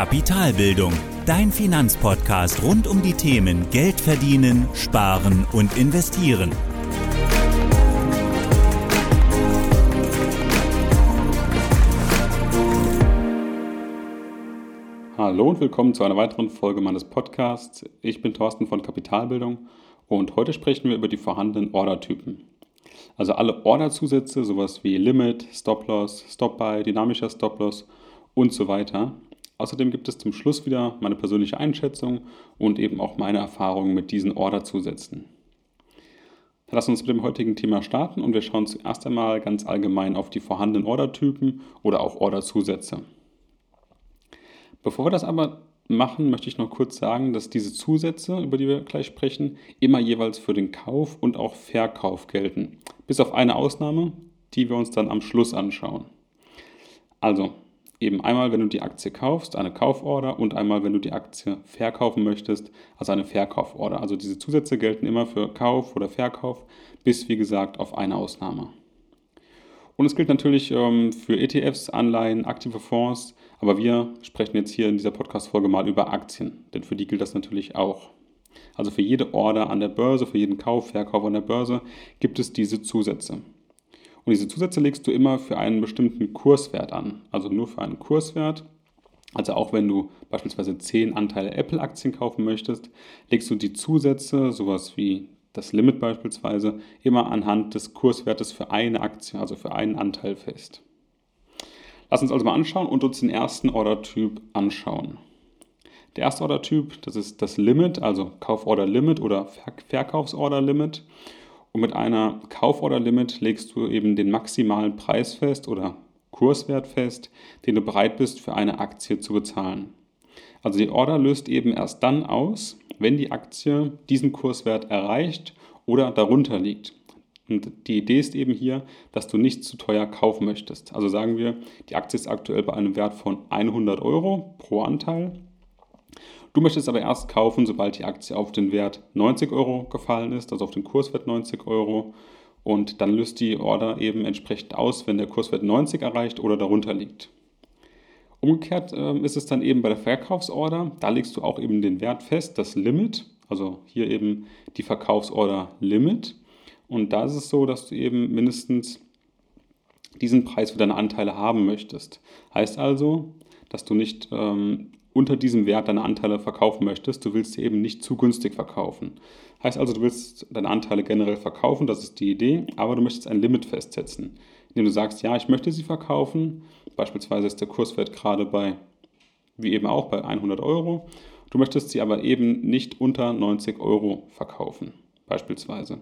Kapitalbildung, dein Finanzpodcast rund um die Themen Geld verdienen, sparen und investieren. Hallo und willkommen zu einer weiteren Folge meines Podcasts. Ich bin Thorsten von Kapitalbildung und heute sprechen wir über die vorhandenen Ordertypen. Also alle Orderzusätze, sowas wie Limit, Stop-Loss, Stop-Buy, dynamischer Stop-Loss und so weiter. Außerdem gibt es zum Schluss wieder meine persönliche Einschätzung und eben auch meine Erfahrungen mit diesen Orderzusätzen. Lass uns mit dem heutigen Thema starten und wir schauen zuerst einmal ganz allgemein auf die vorhandenen Ordertypen oder auch Orderzusätze. Bevor wir das aber machen, möchte ich noch kurz sagen, dass diese Zusätze, über die wir gleich sprechen, immer jeweils für den Kauf und auch Verkauf gelten. Bis auf eine Ausnahme, die wir uns dann am Schluss anschauen. Also, eben einmal, wenn du die Aktie kaufst, eine Kauforder und einmal, wenn du die Aktie verkaufen möchtest, also eine Verkauforder. Also diese Zusätze gelten immer für Kauf oder Verkauf, bis wie gesagt auf eine Ausnahme. Und es gilt natürlich ähm, für ETFs, Anleihen, aktive Fonds, aber wir sprechen jetzt hier in dieser Podcast-Folge mal über Aktien, denn für die gilt das natürlich auch. Also für jede Order an der Börse, für jeden Kauf, Verkauf an der Börse gibt es diese Zusätze. Und diese Zusätze legst du immer für einen bestimmten Kurswert an, also nur für einen Kurswert. Also auch wenn du beispielsweise 10 Anteile Apple-Aktien kaufen möchtest, legst du die Zusätze, sowas wie das Limit beispielsweise immer anhand des Kurswertes für eine Aktie, also für einen Anteil fest. Lass uns also mal anschauen und uns den ersten Ordertyp anschauen. Der erste Ordertyp, das ist das Limit, also Kauforder Limit oder Verkaufsorder Limit. Und mit einer Kauforder Limit legst du eben den maximalen Preis fest oder Kurswert fest, den du bereit bist für eine Aktie zu bezahlen. Also die Order löst eben erst dann aus, wenn die Aktie diesen Kurswert erreicht oder darunter liegt. Und die Idee ist eben hier, dass du nicht zu teuer kaufen möchtest. Also sagen wir, die Aktie ist aktuell bei einem Wert von 100 Euro pro Anteil. Du möchtest aber erst kaufen, sobald die Aktie auf den Wert 90 Euro gefallen ist, also auf den Kurswert 90 Euro. Und dann löst die Order eben entsprechend aus, wenn der Kurswert 90 erreicht oder darunter liegt. Umgekehrt äh, ist es dann eben bei der Verkaufsorder, da legst du auch eben den Wert fest, das Limit, also hier eben die Verkaufsorder Limit. Und da ist es so, dass du eben mindestens diesen Preis für deine Anteile haben möchtest. Heißt also, dass du nicht ähm, unter diesem Wert deine Anteile verkaufen möchtest. Du willst sie eben nicht zu günstig verkaufen. Heißt also, du willst deine Anteile generell verkaufen, das ist die Idee, aber du möchtest ein Limit festsetzen, indem du sagst, ja, ich möchte sie verkaufen. Beispielsweise ist der Kurswert gerade bei, wie eben auch, bei 100 Euro. Du möchtest sie aber eben nicht unter 90 Euro verkaufen, beispielsweise.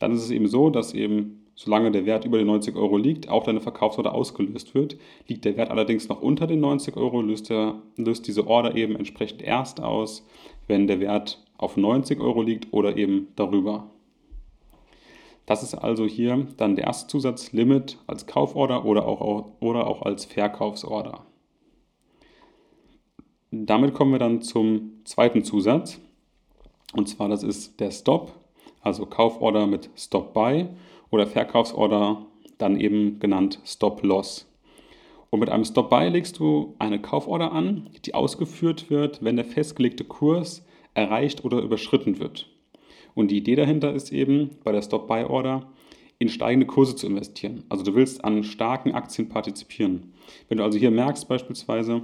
Dann ist es eben so, dass eben, solange der Wert über den 90 Euro liegt, auch deine Verkaufsorder ausgelöst wird. Liegt der Wert allerdings noch unter den 90 Euro, löst, der, löst diese Order eben entsprechend erst aus, wenn der Wert auf 90 Euro liegt oder eben darüber. Das ist also hier dann der erste Zusatz Limit als Kauforder oder auch, oder auch als Verkaufsorder. Damit kommen wir dann zum zweiten Zusatz. Und zwar das ist der Stop also Kauforder mit Stop Buy oder Verkaufsorder dann eben genannt Stop Loss. Und mit einem Stop Buy legst du eine Kauforder an, die ausgeführt wird, wenn der festgelegte Kurs erreicht oder überschritten wird. Und die Idee dahinter ist eben bei der Stop Buy Order in steigende Kurse zu investieren. Also du willst an starken Aktien partizipieren. Wenn du also hier merkst beispielsweise,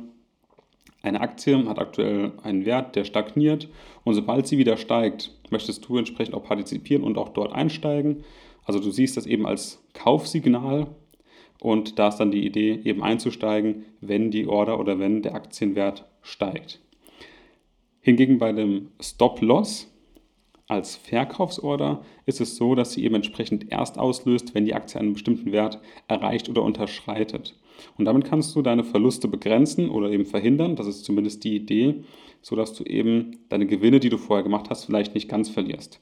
eine Aktie hat aktuell einen Wert, der stagniert und sobald sie wieder steigt, möchtest du entsprechend auch partizipieren und auch dort einsteigen. Also du siehst das eben als Kaufsignal und da ist dann die Idee, eben einzusteigen, wenn die Order oder wenn der Aktienwert steigt. Hingegen bei dem Stop-Loss als Verkaufsorder ist es so, dass sie eben entsprechend erst auslöst, wenn die Aktie einen bestimmten Wert erreicht oder unterschreitet. Und damit kannst du deine Verluste begrenzen oder eben verhindern. Das ist zumindest die Idee, sodass du eben deine Gewinne, die du vorher gemacht hast, vielleicht nicht ganz verlierst.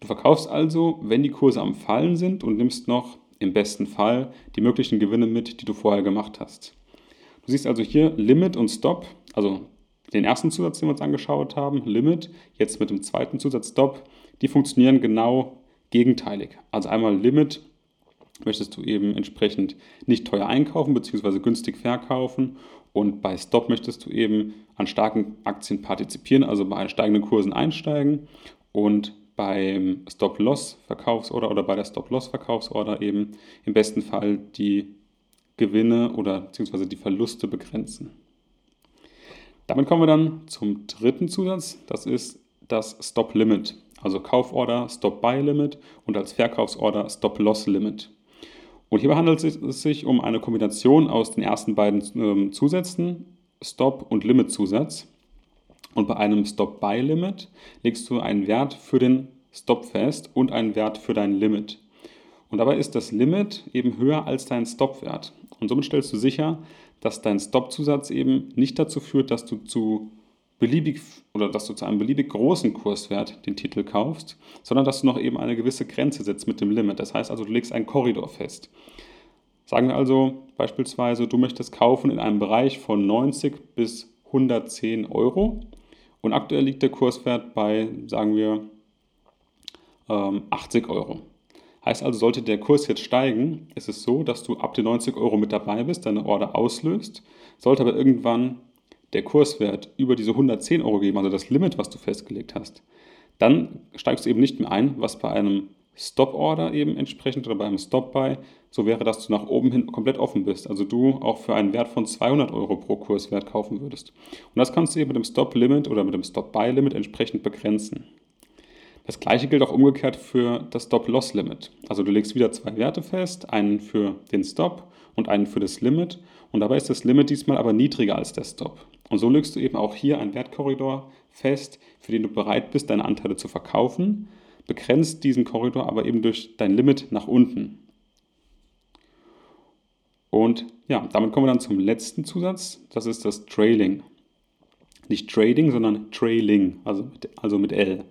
Du verkaufst also, wenn die Kurse am Fallen sind und nimmst noch im besten Fall die möglichen Gewinne mit, die du vorher gemacht hast. Du siehst also hier Limit und Stop, also den ersten Zusatz, den wir uns angeschaut haben, Limit, jetzt mit dem zweiten Zusatz Stop, die funktionieren genau gegenteilig. Also einmal Limit möchtest du eben entsprechend nicht teuer einkaufen bzw. günstig verkaufen. Und bei Stop möchtest du eben an starken Aktien partizipieren, also bei steigenden Kursen einsteigen. Und beim Stop-Loss-Verkaufsorder oder bei der Stop-Loss-Verkaufsorder eben im besten Fall die Gewinne oder beziehungsweise die Verluste begrenzen. Damit kommen wir dann zum dritten Zusatz, das ist das Stop-Limit, also Kauforder Stop-Buy-Limit und als Verkaufsorder Stop-Loss-Limit. Und hierbei handelt es sich um eine Kombination aus den ersten beiden ähm, Zusätzen, Stop- und Limit-Zusatz. Und bei einem Stop-Buy-Limit legst du einen Wert für den Stop fest und einen Wert für dein Limit. Und dabei ist das Limit eben höher als dein Stop-Wert. Und somit stellst du sicher, dass dein Stop-Zusatz eben nicht dazu führt, dass du zu beliebig oder dass du zu einem beliebig großen Kurswert den Titel kaufst, sondern dass du noch eben eine gewisse Grenze setzt mit dem Limit. Das heißt also, du legst einen Korridor fest. Sagen wir also beispielsweise, du möchtest kaufen in einem Bereich von 90 bis 110 Euro und aktuell liegt der Kurswert bei, sagen wir, 80 ähm, Euro. Heißt also, sollte der Kurs jetzt steigen, ist es so, dass du ab den 90 Euro mit dabei bist, deine Order auslöst. Sollte aber irgendwann der Kurswert über diese 110 Euro geben, also das Limit, was du festgelegt hast, dann steigst du eben nicht mehr ein, was bei einem Stop-Order eben entsprechend oder bei einem Stop-Buy so wäre, dass du nach oben hin komplett offen bist. Also du auch für einen Wert von 200 Euro pro Kurswert kaufen würdest. Und das kannst du eben mit dem Stop-Limit oder mit dem Stop-Buy-Limit entsprechend begrenzen. Das gleiche gilt auch umgekehrt für das Stop-Loss-Limit. Also du legst wieder zwei Werte fest, einen für den Stop und einen für das Limit. Und dabei ist das Limit diesmal aber niedriger als der Stop. Und so legst du eben auch hier einen Wertkorridor fest, für den du bereit bist, deine Anteile zu verkaufen, begrenzt diesen Korridor aber eben durch dein Limit nach unten. Und ja, damit kommen wir dann zum letzten Zusatz, das ist das Trailing nicht Trading, sondern Trailing, also mit, also mit L.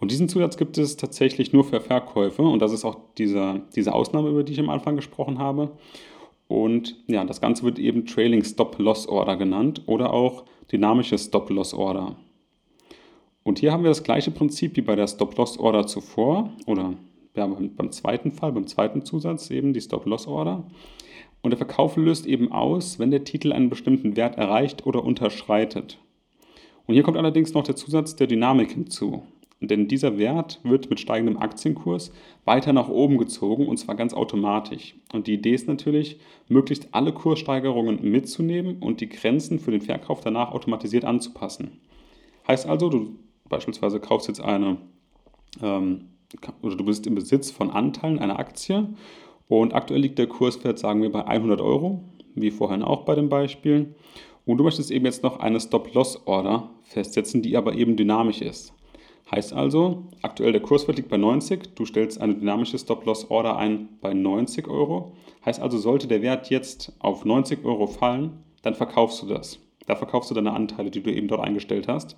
Und diesen Zusatz gibt es tatsächlich nur für Verkäufe und das ist auch diese, diese Ausnahme, über die ich am Anfang gesprochen habe. Und ja, das Ganze wird eben Trailing Stop-Loss Order genannt oder auch dynamische Stop-Loss Order. Und hier haben wir das gleiche Prinzip wie bei der Stop-Loss Order zuvor oder ja, beim, beim zweiten Fall, beim zweiten Zusatz eben die Stop-Loss Order. Und der Verkauf löst eben aus, wenn der Titel einen bestimmten Wert erreicht oder unterschreitet. Und hier kommt allerdings noch der Zusatz der Dynamik hinzu. Denn dieser Wert wird mit steigendem Aktienkurs weiter nach oben gezogen und zwar ganz automatisch. Und die Idee ist natürlich, möglichst alle Kurssteigerungen mitzunehmen und die Grenzen für den Verkauf danach automatisiert anzupassen. Heißt also, du beispielsweise kaufst jetzt eine ähm, oder du bist im Besitz von Anteilen einer Aktie und aktuell liegt der Kurswert, sagen wir, bei 100 Euro, wie vorhin auch bei dem Beispiel. Und du möchtest eben jetzt noch eine Stop-Loss-Order festsetzen, die aber eben dynamisch ist. Heißt also, aktuell der Kurswert liegt bei 90, du stellst eine dynamische Stop-Loss-Order ein bei 90 Euro. Heißt also, sollte der Wert jetzt auf 90 Euro fallen, dann verkaufst du das. Da verkaufst du deine Anteile, die du eben dort eingestellt hast.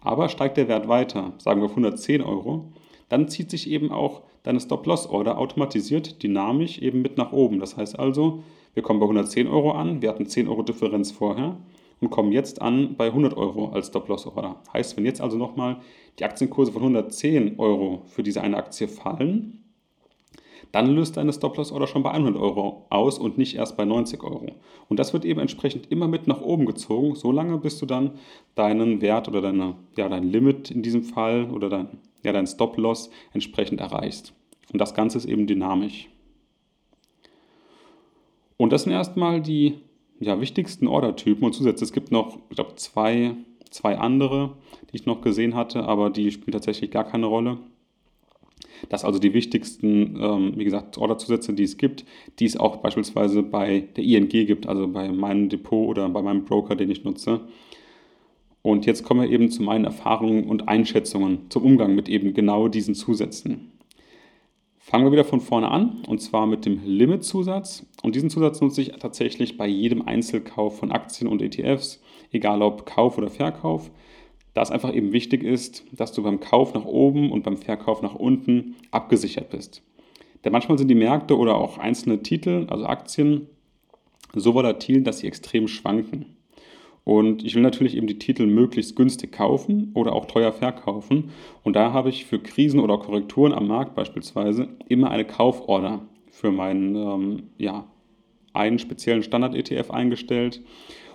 Aber steigt der Wert weiter, sagen wir auf 110 Euro, dann zieht sich eben auch deine Stop-Loss-Order automatisiert, dynamisch eben mit nach oben. Das heißt also, wir kommen bei 110 Euro an, wir hatten 10 Euro Differenz vorher und kommen jetzt an bei 100 Euro als Stop-Loss-Order. Heißt, wenn jetzt also nochmal die Aktienkurse von 110 Euro für diese eine Aktie fallen, dann löst deine Stop-Loss-Order schon bei 100 Euro aus und nicht erst bei 90 Euro. Und das wird eben entsprechend immer mit nach oben gezogen, solange bis du dann deinen Wert oder deine, ja, dein Limit in diesem Fall oder dein, ja, dein Stop-Loss entsprechend erreichst. Und das Ganze ist eben dynamisch. Und das sind erstmal die ja, wichtigsten Ordertypen und zusätzlich es gibt noch, ich glaube, zwei, zwei andere, die ich noch gesehen hatte, aber die spielen tatsächlich gar keine Rolle. Das sind also die wichtigsten, ähm, wie gesagt, Orderzusätze, die es gibt, die es auch beispielsweise bei der ING gibt, also bei meinem Depot oder bei meinem Broker, den ich nutze. Und jetzt kommen wir eben zu meinen Erfahrungen und Einschätzungen zum Umgang mit eben genau diesen Zusätzen. Fangen wir wieder von vorne an und zwar mit dem Limit-Zusatz. Und diesen Zusatz nutze ich tatsächlich bei jedem Einzelkauf von Aktien und ETFs, egal ob Kauf oder Verkauf, da es einfach eben wichtig ist, dass du beim Kauf nach oben und beim Verkauf nach unten abgesichert bist. Denn manchmal sind die Märkte oder auch einzelne Titel, also Aktien, so volatil, dass sie extrem schwanken. Und ich will natürlich eben die Titel möglichst günstig kaufen oder auch teuer verkaufen. Und da habe ich für Krisen oder Korrekturen am Markt beispielsweise immer eine Kauforder für meinen ähm, ja, einen speziellen Standard-ETF eingestellt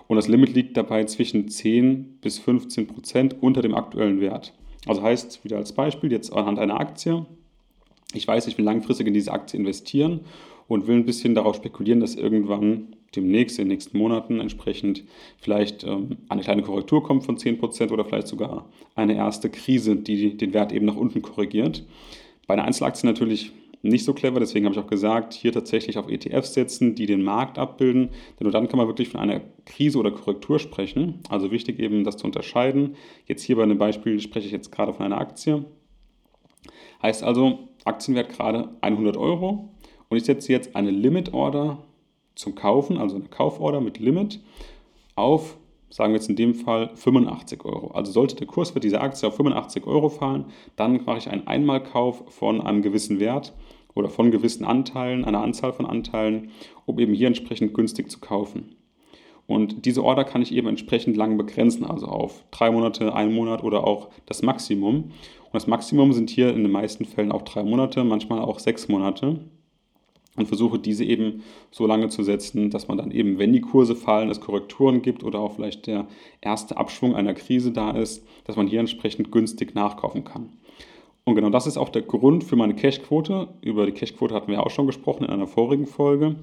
und das Limit liegt dabei zwischen 10 bis 15 Prozent unter dem aktuellen Wert. Also heißt, wieder als Beispiel, jetzt anhand einer Aktie, ich weiß, ich will langfristig in diese Aktie investieren und will ein bisschen darauf spekulieren, dass irgendwann demnächst, in den nächsten Monaten entsprechend vielleicht ähm, eine kleine Korrektur kommt von 10% oder vielleicht sogar eine erste Krise, die den Wert eben nach unten korrigiert. Bei einer Einzelaktie natürlich nicht so clever, deswegen habe ich auch gesagt, hier tatsächlich auf ETFs setzen, die den Markt abbilden, denn nur dann kann man wirklich von einer Krise oder Korrektur sprechen. Also wichtig eben, das zu unterscheiden. Jetzt hier bei einem Beispiel spreche ich jetzt gerade von einer Aktie. Heißt also, Aktienwert gerade 100 Euro und ich setze jetzt eine Limit Order zum Kaufen, also eine Kauforder mit Limit, auf, sagen wir jetzt in dem Fall 85 Euro. Also sollte der Kurs für diese Aktie auf 85 Euro fallen, dann mache ich einen Einmalkauf von einem gewissen Wert oder von gewissen Anteilen, einer Anzahl von Anteilen, um eben hier entsprechend günstig zu kaufen. Und diese Order kann ich eben entsprechend lang begrenzen, also auf drei Monate, einen Monat oder auch das Maximum. Und das Maximum sind hier in den meisten Fällen auch drei Monate, manchmal auch sechs Monate und versuche diese eben so lange zu setzen, dass man dann eben, wenn die Kurse fallen, es Korrekturen gibt oder auch vielleicht der erste Abschwung einer Krise da ist, dass man hier entsprechend günstig nachkaufen kann. Und genau das ist auch der Grund für meine Cashquote. Über die Cashquote hatten wir auch schon gesprochen in einer vorigen Folge,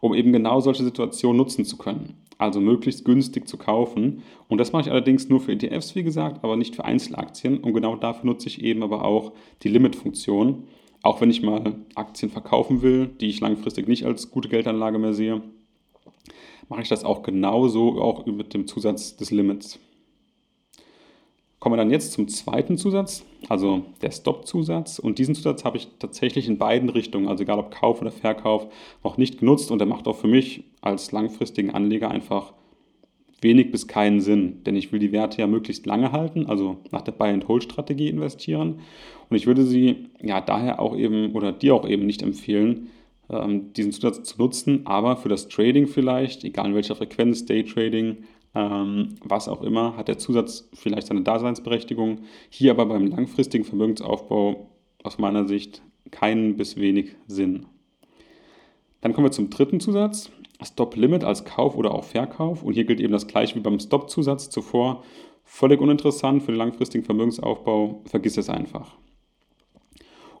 um eben genau solche Situationen nutzen zu können. Also möglichst günstig zu kaufen. Und das mache ich allerdings nur für ETFs, wie gesagt, aber nicht für Einzelaktien. Und genau dafür nutze ich eben aber auch die Limit-Funktion auch wenn ich mal Aktien verkaufen will, die ich langfristig nicht als gute Geldanlage mehr sehe, mache ich das auch genauso, auch mit dem Zusatz des Limits. Kommen wir dann jetzt zum zweiten Zusatz, also der Stop-Zusatz. Und diesen Zusatz habe ich tatsächlich in beiden Richtungen, also egal ob Kauf oder Verkauf, noch nicht genutzt. Und der macht auch für mich als langfristigen Anleger einfach wenig bis keinen Sinn, denn ich will die Werte ja möglichst lange halten, also nach der Buy-and-Hold-Strategie investieren. Und ich würde sie ja daher auch eben oder dir auch eben nicht empfehlen, ähm, diesen Zusatz zu nutzen, aber für das Trading vielleicht, egal in welcher Frequenz, Day-Trading, ähm, was auch immer, hat der Zusatz vielleicht seine Daseinsberechtigung. Hier aber beim langfristigen Vermögensaufbau aus meiner Sicht keinen bis wenig Sinn. Dann kommen wir zum dritten Zusatz. Stop-Limit als Kauf oder auch Verkauf. Und hier gilt eben das gleiche wie beim Stop-Zusatz zuvor. Völlig uninteressant für den langfristigen Vermögensaufbau. Vergiss es einfach.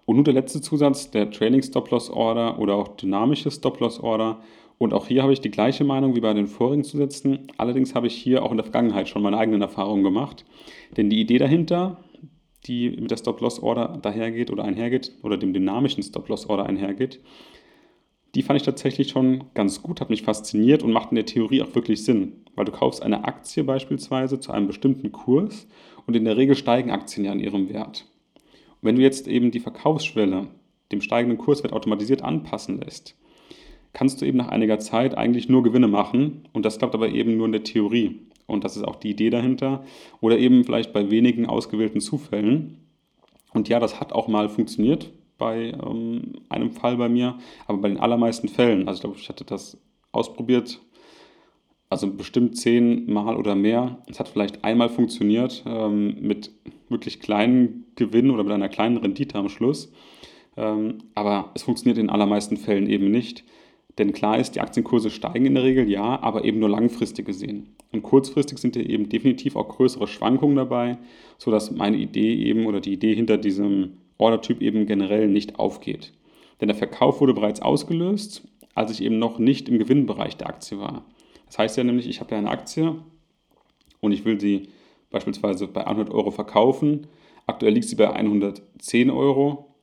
Und nun der letzte Zusatz, der Trailing Stop-Loss-Order oder auch dynamische Stop-Loss-Order. Und auch hier habe ich die gleiche Meinung wie bei den vorigen Zusätzen. Allerdings habe ich hier auch in der Vergangenheit schon meine eigenen Erfahrungen gemacht. Denn die Idee dahinter, die mit der Stop-Loss-Order dahergeht oder einhergeht, oder dem dynamischen Stop-Loss-Order einhergeht, die fand ich tatsächlich schon ganz gut, hat mich fasziniert und macht in der Theorie auch wirklich Sinn. Weil du kaufst eine Aktie beispielsweise zu einem bestimmten Kurs und in der Regel steigen Aktien ja in ihrem Wert. Und wenn du jetzt eben die Verkaufsschwelle dem steigenden Kurswert automatisiert anpassen lässt, kannst du eben nach einiger Zeit eigentlich nur Gewinne machen und das klappt aber eben nur in der Theorie. Und das ist auch die Idee dahinter. Oder eben vielleicht bei wenigen ausgewählten Zufällen. Und ja, das hat auch mal funktioniert bei ähm, einem Fall bei mir, aber bei den allermeisten Fällen, also ich glaube, ich hatte das ausprobiert, also bestimmt zehnmal oder mehr. Es hat vielleicht einmal funktioniert ähm, mit wirklich kleinen Gewinnen oder mit einer kleinen Rendite am Schluss. Ähm, aber es funktioniert in den allermeisten Fällen eben nicht. Denn klar ist, die Aktienkurse steigen in der Regel, ja, aber eben nur langfristig gesehen. Und kurzfristig sind hier eben definitiv auch größere Schwankungen dabei, sodass meine Idee eben oder die Idee hinter diesem Ordertyp eben generell nicht aufgeht. Denn der Verkauf wurde bereits ausgelöst, als ich eben noch nicht im Gewinnbereich der Aktie war. Das heißt ja nämlich, ich habe ja eine Aktie und ich will sie beispielsweise bei 100 Euro verkaufen. Aktuell liegt sie bei 110 Euro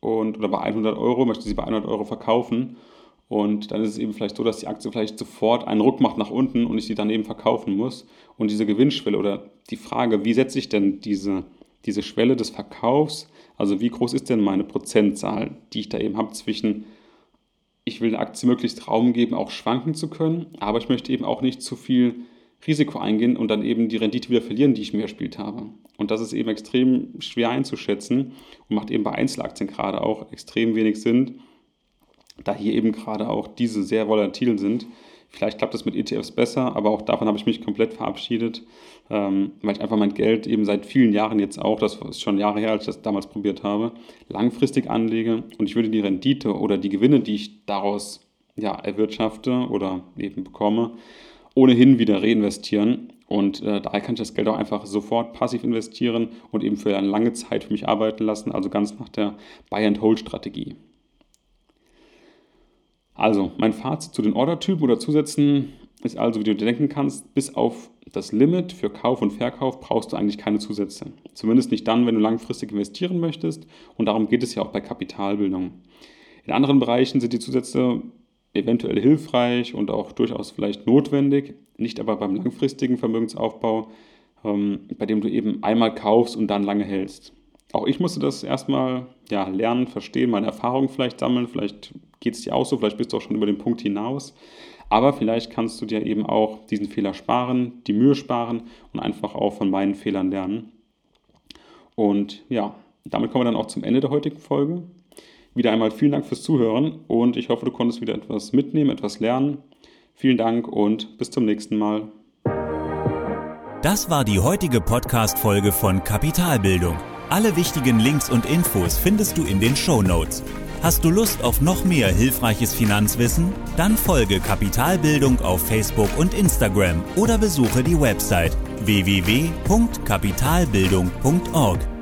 und, oder bei 100 Euro, möchte sie bei 100 Euro verkaufen. Und dann ist es eben vielleicht so, dass die Aktie vielleicht sofort einen Ruck macht nach unten und ich sie dann eben verkaufen muss. Und diese Gewinnschwelle oder die Frage, wie setze ich denn diese, diese Schwelle des Verkaufs also wie groß ist denn meine Prozentzahl, die ich da eben habe zwischen, ich will der Aktie möglichst Raum geben, auch schwanken zu können, aber ich möchte eben auch nicht zu viel Risiko eingehen und dann eben die Rendite wieder verlieren, die ich mir erspielt habe. Und das ist eben extrem schwer einzuschätzen und macht eben bei Einzelaktien gerade auch extrem wenig Sinn, da hier eben gerade auch diese sehr volatil sind. Vielleicht klappt das mit ETFs besser, aber auch davon habe ich mich komplett verabschiedet, ähm, weil ich einfach mein Geld eben seit vielen Jahren jetzt auch, das ist schon Jahre her, als ich das damals probiert habe, langfristig anlege und ich würde die Rendite oder die Gewinne, die ich daraus ja, erwirtschafte oder eben bekomme, ohnehin wieder reinvestieren. Und äh, daher kann ich das Geld auch einfach sofort passiv investieren und eben für eine lange Zeit für mich arbeiten lassen, also ganz nach der Buy-and-Hold-Strategie. Also, mein Fazit zu den Ordertypen oder Zusätzen ist also, wie du dir denken kannst, bis auf das Limit für Kauf und Verkauf brauchst du eigentlich keine Zusätze. Zumindest nicht dann, wenn du langfristig investieren möchtest. Und darum geht es ja auch bei Kapitalbildung. In anderen Bereichen sind die Zusätze eventuell hilfreich und auch durchaus vielleicht notwendig, nicht aber beim langfristigen Vermögensaufbau, ähm, bei dem du eben einmal kaufst und dann lange hältst. Auch ich musste das erstmal ja, lernen, verstehen, meine Erfahrungen vielleicht sammeln, vielleicht geht es dir auch so, vielleicht bist du auch schon über den Punkt hinaus. Aber vielleicht kannst du dir eben auch diesen Fehler sparen, die Mühe sparen und einfach auch von meinen Fehlern lernen. Und ja, damit kommen wir dann auch zum Ende der heutigen Folge. Wieder einmal vielen Dank fürs Zuhören und ich hoffe, du konntest wieder etwas mitnehmen, etwas lernen. Vielen Dank und bis zum nächsten Mal. Das war die heutige Podcast-Folge von Kapitalbildung. Alle wichtigen Links und Infos findest du in den Show Notes. Hast du Lust auf noch mehr hilfreiches Finanzwissen? Dann folge Kapitalbildung auf Facebook und Instagram oder besuche die Website www.kapitalbildung.org.